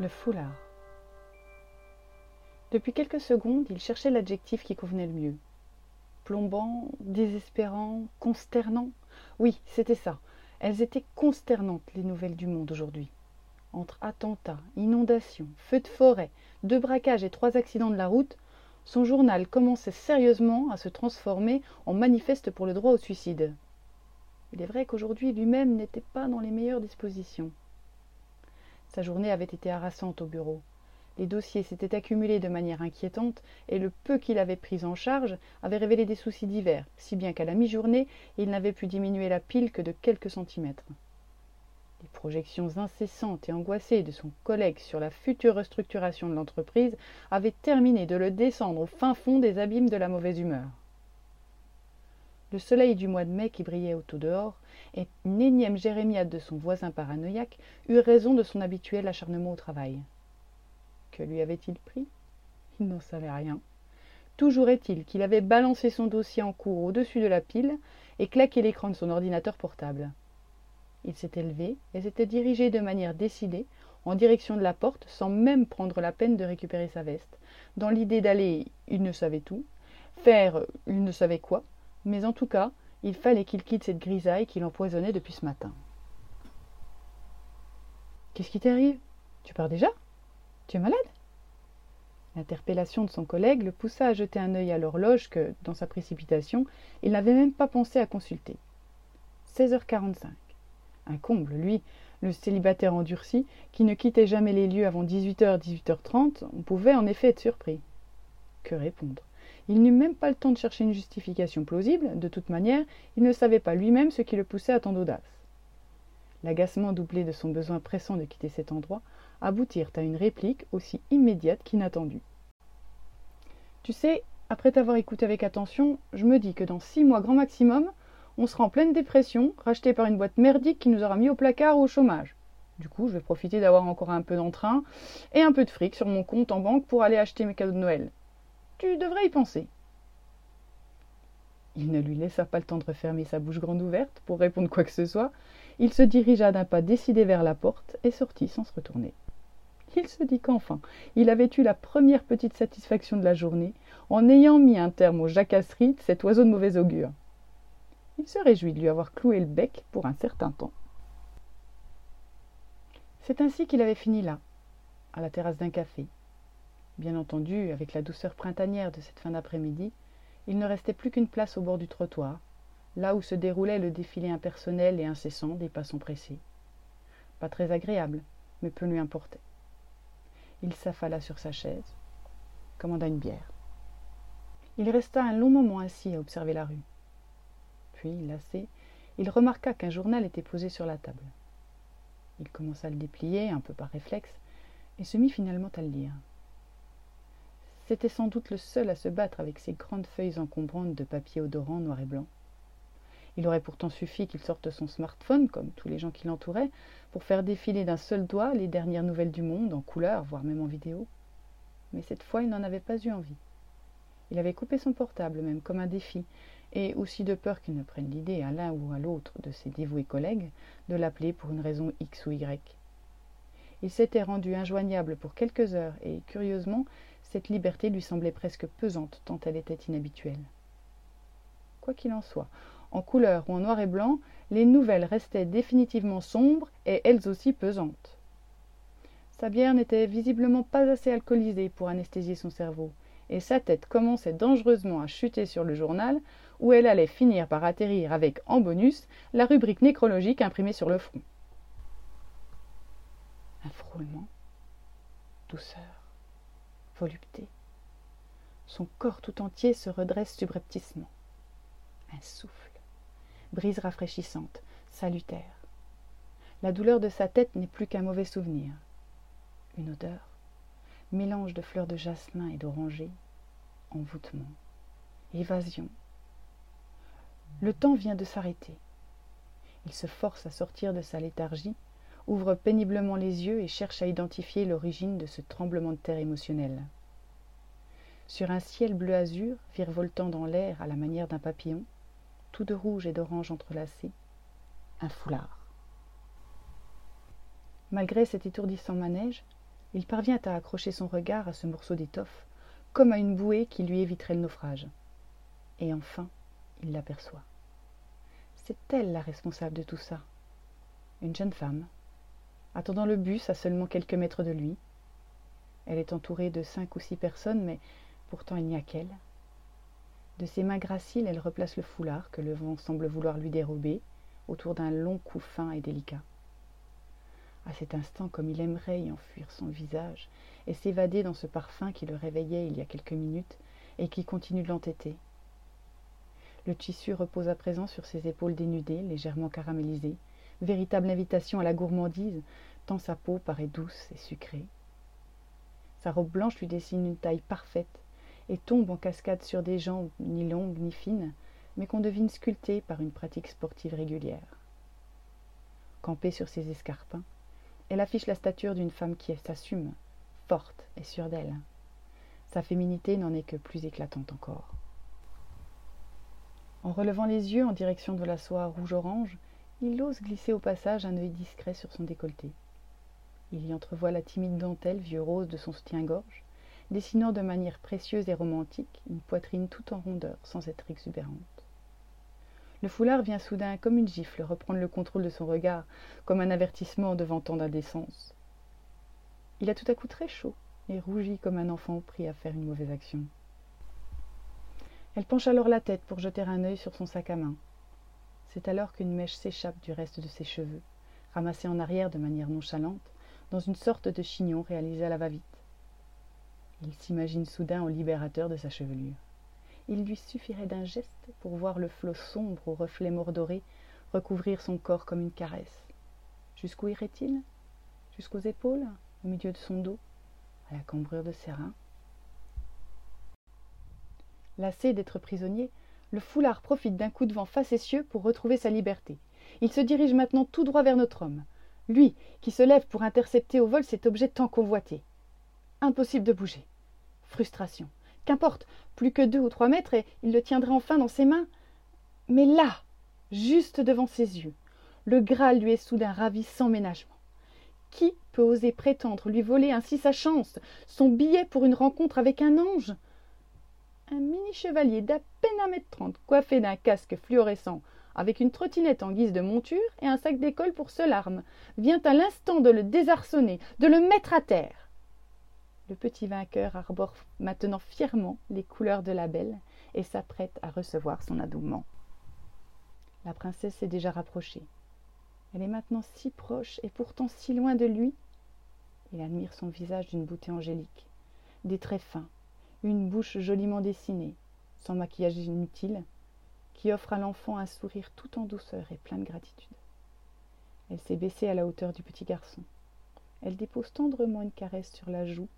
Le foulard. Depuis quelques secondes, il cherchait l'adjectif qui convenait le mieux. Plombant, désespérant, consternant. Oui, c'était ça. Elles étaient consternantes, les nouvelles du monde aujourd'hui. Entre attentats, inondations, feux de forêt, deux braquages et trois accidents de la route, son journal commençait sérieusement à se transformer en manifeste pour le droit au suicide. Il est vrai qu'aujourd'hui lui-même n'était pas dans les meilleures dispositions. Sa journée avait été harassante au bureau. Les dossiers s'étaient accumulés de manière inquiétante, et le peu qu'il avait pris en charge avait révélé des soucis divers, si bien qu'à la mi-journée, il n'avait pu diminuer la pile que de quelques centimètres. Les projections incessantes et angoissées de son collègue sur la future restructuration de l'entreprise avaient terminé de le descendre au fin fond des abîmes de la mauvaise humeur. Le soleil du mois de mai qui brillait au dehors et une énième jérémiade de son voisin paranoïaque eut raison de son habituel acharnement au travail. Que lui avait-il pris? Il n'en savait rien. Toujours est-il qu'il avait balancé son dossier en cours au-dessus de la pile et claqué l'écran de son ordinateur portable. Il s'était levé et s'était dirigé de manière décidée en direction de la porte sans même prendre la peine de récupérer sa veste, dans l'idée d'aller il ne savait tout, faire il ne savait quoi, mais en tout cas, il fallait qu'il quitte cette grisaille qui l'empoisonnait depuis ce matin. Qu'est-ce qui t'arrive? Tu pars déjà? Tu es malade? L'interpellation de son collègue le poussa à jeter un œil à l'horloge que, dans sa précipitation, il n'avait même pas pensé à consulter. 16h45. Un comble, lui, le célibataire endurci, qui ne quittait jamais les lieux avant 18h, 18h30, on pouvait en effet être surpris. Que répondre? Il n'eut même pas le temps de chercher une justification plausible, de toute manière, il ne savait pas lui-même ce qui le poussait à tant d'audace. L'agacement doublé de son besoin pressant de quitter cet endroit aboutirent à une réplique aussi immédiate qu'inattendue. Tu sais, après t'avoir écouté avec attention, je me dis que dans six mois grand maximum, on sera en pleine dépression, racheté par une boîte merdique qui nous aura mis au placard ou au chômage. Du coup, je vais profiter d'avoir encore un peu d'entrain et un peu de fric sur mon compte en banque pour aller acheter mes cadeaux de Noël. Tu devrais y penser. Il ne lui laissa pas le temps de refermer sa bouche grande ouverte pour répondre quoi que ce soit. Il se dirigea d'un pas décidé vers la porte et sortit sans se retourner. Il se dit qu'enfin, il avait eu la première petite satisfaction de la journée en ayant mis un terme aux jacasseries de cet oiseau de mauvais augure. Il se réjouit de lui avoir cloué le bec pour un certain temps. C'est ainsi qu'il avait fini là, à la terrasse d'un café, Bien entendu, avec la douceur printanière de cette fin d'après-midi, il ne restait plus qu'une place au bord du trottoir, là où se déroulait le défilé impersonnel et incessant des passants pressés. Pas très agréable, mais peu lui importait. Il s'affala sur sa chaise, commanda une bière. Il resta un long moment assis à observer la rue. Puis, lassé, il remarqua qu'un journal était posé sur la table. Il commença à le déplier, un peu par réflexe, et se mit finalement à le lire. C'était sans doute le seul à se battre avec ces grandes feuilles encombrantes de papier odorant noir et blanc. Il aurait pourtant suffi qu'il sorte son smartphone, comme tous les gens qui l'entouraient, pour faire défiler d'un seul doigt les dernières nouvelles du monde, en couleur, voire même en vidéo. Mais cette fois, il n'en avait pas eu envie. Il avait coupé son portable, même comme un défi, et aussi de peur qu'il ne prenne l'idée à l'un ou à l'autre de ses dévoués collègues de l'appeler pour une raison X ou Y. Il s'était rendu injoignable pour quelques heures, et curieusement, cette liberté lui semblait presque pesante tant elle était inhabituelle. Quoi qu'il en soit, en couleur ou en noir et blanc, les nouvelles restaient définitivement sombres et elles aussi pesantes. Sa bière n'était visiblement pas assez alcoolisée pour anesthésier son cerveau, et sa tête commençait dangereusement à chuter sur le journal, où elle allait finir par atterrir avec, en bonus, la rubrique nécrologique imprimée sur le front. Un frôlement, douceur, volupté. Son corps tout entier se redresse subrepticement. Un souffle, brise rafraîchissante, salutaire. La douleur de sa tête n'est plus qu'un mauvais souvenir. Une odeur, mélange de fleurs de jasmin et d'oranger, envoûtement, évasion. Le temps vient de s'arrêter. Il se force à sortir de sa léthargie ouvre péniblement les yeux et cherche à identifier l'origine de ce tremblement de terre émotionnel. Sur un ciel bleu azur, virevoltant dans l'air à la manière d'un papillon, tout de rouge et d'orange entrelacés, un foulard. Malgré cet étourdissant manège, il parvient à accrocher son regard à ce morceau d'étoffe comme à une bouée qui lui éviterait le naufrage et enfin il l'aperçoit c'est elle la responsable de tout ça une jeune femme attendant le bus à seulement quelques mètres de lui. Elle est entourée de cinq ou six personnes mais pourtant il n'y a qu'elle. De ses mains graciles elle replace le foulard que le vent semble vouloir lui dérober autour d'un long cou fin et délicat. À cet instant comme il aimerait y enfuir son visage et s'évader dans ce parfum qui le réveillait il y a quelques minutes et qui continue de l'entêter. Le tissu repose à présent sur ses épaules dénudées légèrement caramélisées. Véritable invitation à la gourmandise tant sa peau paraît douce et sucrée sa robe blanche lui dessine une taille parfaite et tombe en cascade sur des jambes ni longues ni fines mais qu'on devine sculptées par une pratique sportive régulière campée sur ses escarpins elle affiche la stature d'une femme qui s'assume, forte et sûre d'elle. Sa féminité n'en est que plus éclatante encore. En relevant les yeux en direction de la soie rouge-orange, il ose glisser au passage un œil discret sur son décolleté. Il y entrevoit la timide dentelle vieux rose de son soutien-gorge, dessinant de manière précieuse et romantique une poitrine tout en rondeur sans être exubérante. Le foulard vient soudain, comme une gifle, reprendre le contrôle de son regard, comme un avertissement devant tant d'indécence. Il a tout à coup très chaud et rougit comme un enfant pris à faire une mauvaise action. Elle penche alors la tête pour jeter un œil sur son sac à main. C'est alors qu'une mèche s'échappe du reste de ses cheveux, ramassée en arrière de manière nonchalante, dans une sorte de chignon réalisé à la va-vite. Il s'imagine soudain au libérateur de sa chevelure. Il lui suffirait d'un geste pour voir le flot sombre aux reflets mordorés recouvrir son corps comme une caresse. Jusqu'où irait-il? Jusqu'aux épaules? Au milieu de son dos? À la cambrure de ses reins? Lassé d'être prisonnier le foulard profite d'un coup de vent facétieux pour retrouver sa liberté. Il se dirige maintenant tout droit vers notre homme lui qui se lève pour intercepter au vol cet objet tant convoité impossible de bouger frustration Qu'importe, plus que deux ou trois mètres et il le tiendrait enfin dans ses mains. Mais là, juste devant ses yeux, le Graal lui est soudain ravi sans ménagement. Qui peut oser prétendre lui voler ainsi sa chance, son billet pour une rencontre avec un ange? Un mini-chevalier d'à peine un mètre trente, coiffé d'un casque fluorescent, avec une trottinette en guise de monture et un sac d'école pour seule arme, vient à l'instant de le désarçonner, de le mettre à terre. Le petit vainqueur arbore maintenant fièrement les couleurs de la belle et s'apprête à recevoir son adoubement. La princesse s'est déjà rapprochée. Elle est maintenant si proche et pourtant si loin de lui. Il admire son visage d'une beauté angélique des traits fins une bouche joliment dessinée sans maquillage inutile qui offre à l'enfant un sourire tout en douceur et plein de gratitude elle s'est baissée à la hauteur du petit garçon elle dépose tendrement une caresse sur la joue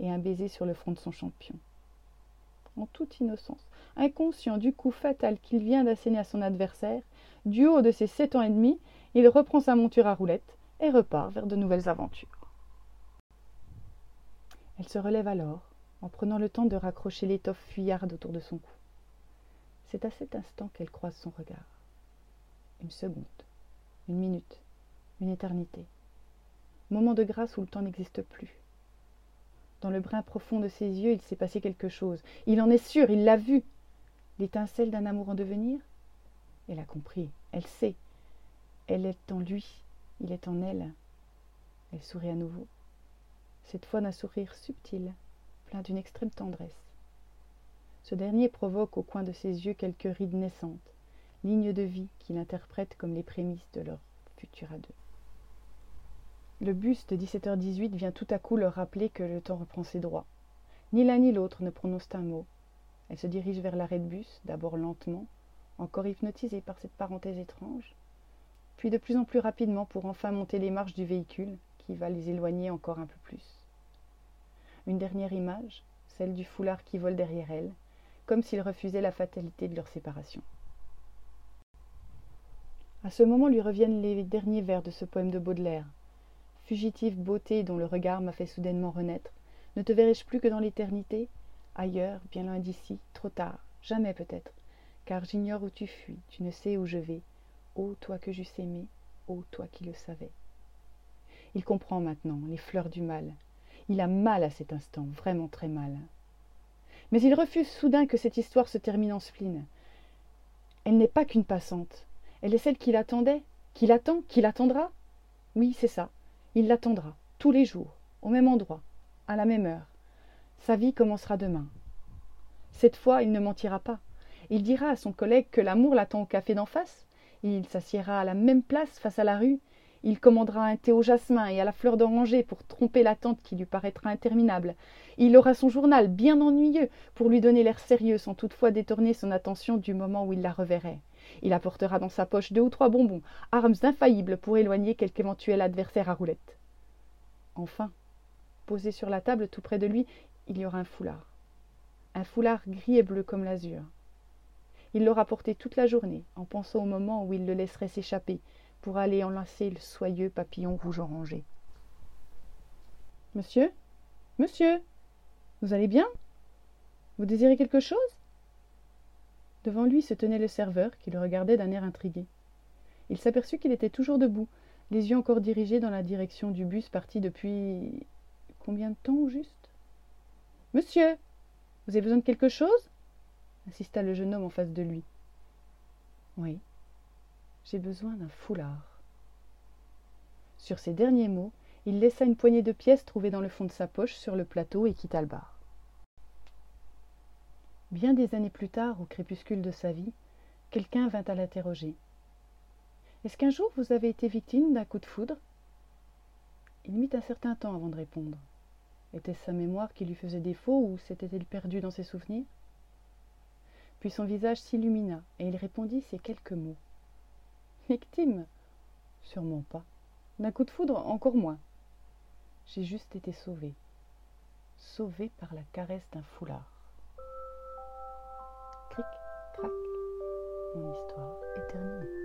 et un baiser sur le front de son champion. En toute innocence, inconscient du coup fatal qu'il vient d'asséner à son adversaire, du haut de ses sept ans et demi, il reprend sa monture à roulettes et repart vers de nouvelles aventures. Elle se relève alors, en prenant le temps de raccrocher l'étoffe fuyarde autour de son cou. C'est à cet instant qu'elle croise son regard. Une seconde, une minute, une éternité. Moment de grâce où le temps n'existe plus. Dans le brin profond de ses yeux, il s'est passé quelque chose. Il en est sûr, il l'a vu. L'étincelle d'un amour en devenir? Elle a compris, elle sait. Elle est en lui, il est en elle. Elle sourit à nouveau. Cette fois d'un sourire subtil, plein d'une extrême tendresse. Ce dernier provoque au coin de ses yeux quelques rides naissantes, lignes de vie qu'il interprète comme les prémices de leur futur à. Le bus de 17h18 vient tout à coup leur rappeler que le temps reprend ses droits. Ni l'un ni l'autre ne prononcent un mot. Elle se dirige vers l'arrêt de bus, d'abord lentement, encore hypnotisée par cette parenthèse étrange, puis de plus en plus rapidement pour enfin monter les marches du véhicule qui va les éloigner encore un peu plus. Une dernière image, celle du foulard qui vole derrière elle, comme s'il refusait la fatalité de leur séparation. À ce moment lui reviennent les derniers vers de ce poème de Baudelaire, fugitive beauté dont le regard m'a fait soudainement renaître ne te verrai-je plus que dans l'éternité? Ailleurs bien loin d'ici trop tard jamais peut-être. Car j'ignore où tu fuis tu ne sais où je vais. Ô toi que j'eusse aimé ô toi qui le savais. Il comprend maintenant les fleurs du mal. Il a mal à cet instant, vraiment très mal. Mais il refuse soudain que cette histoire se termine en spleen. Elle n'est pas qu'une passante. Elle est celle qu'il attendait, qu'il attend, qu'il attendra. Oui, c'est ça. Il l'attendra, tous les jours, au même endroit, à la même heure. Sa vie commencera demain. Cette fois, il ne mentira pas. Il dira à son collègue que l'amour l'attend au café d'en face. Il s'assiera à la même place face à la rue il commandera un thé au jasmin et à la fleur d'oranger pour tromper l'attente qui lui paraîtra interminable. Il aura son journal bien ennuyeux pour lui donner l'air sérieux sans toutefois détourner son attention du moment où il la reverrait. Il apportera dans sa poche deux ou trois bonbons, armes infaillibles pour éloigner quelque éventuel adversaire à roulette. Enfin, posé sur la table tout près de lui, il y aura un foulard. Un foulard gris et bleu comme l'azur. Il l'aura porté toute la journée, en pensant au moment où il le laisserait s'échapper, pour aller enlacer le soyeux papillon rouge-orangé. Monsieur? Monsieur? Vous allez bien? Vous désirez quelque chose? Devant lui se tenait le serveur qui le regardait d'un air intrigué. Il s'aperçut qu'il était toujours debout, les yeux encore dirigés dans la direction du bus parti depuis. Combien de temps au juste? Monsieur Vous avez besoin de quelque chose? Insista le jeune homme en face de lui. Oui, j'ai besoin d'un foulard. Sur ces derniers mots, il laissa une poignée de pièces trouvées dans le fond de sa poche sur le plateau et quitta le bar. Bien des années plus tard, au crépuscule de sa vie, quelqu'un vint à l'interroger. Est-ce qu'un jour vous avez été victime d'un coup de foudre? Il mit un certain temps avant de répondre. Était-ce sa mémoire qui lui faisait défaut ou s'était-elle perdu dans ses souvenirs? Puis son visage s'illumina et il répondit ces quelques mots. Victime Sûrement pas. D'un coup de foudre, encore moins. J'ai juste été sauvée. Sauvée par la caresse d'un foulard. Cric, crac, mon histoire est terminée.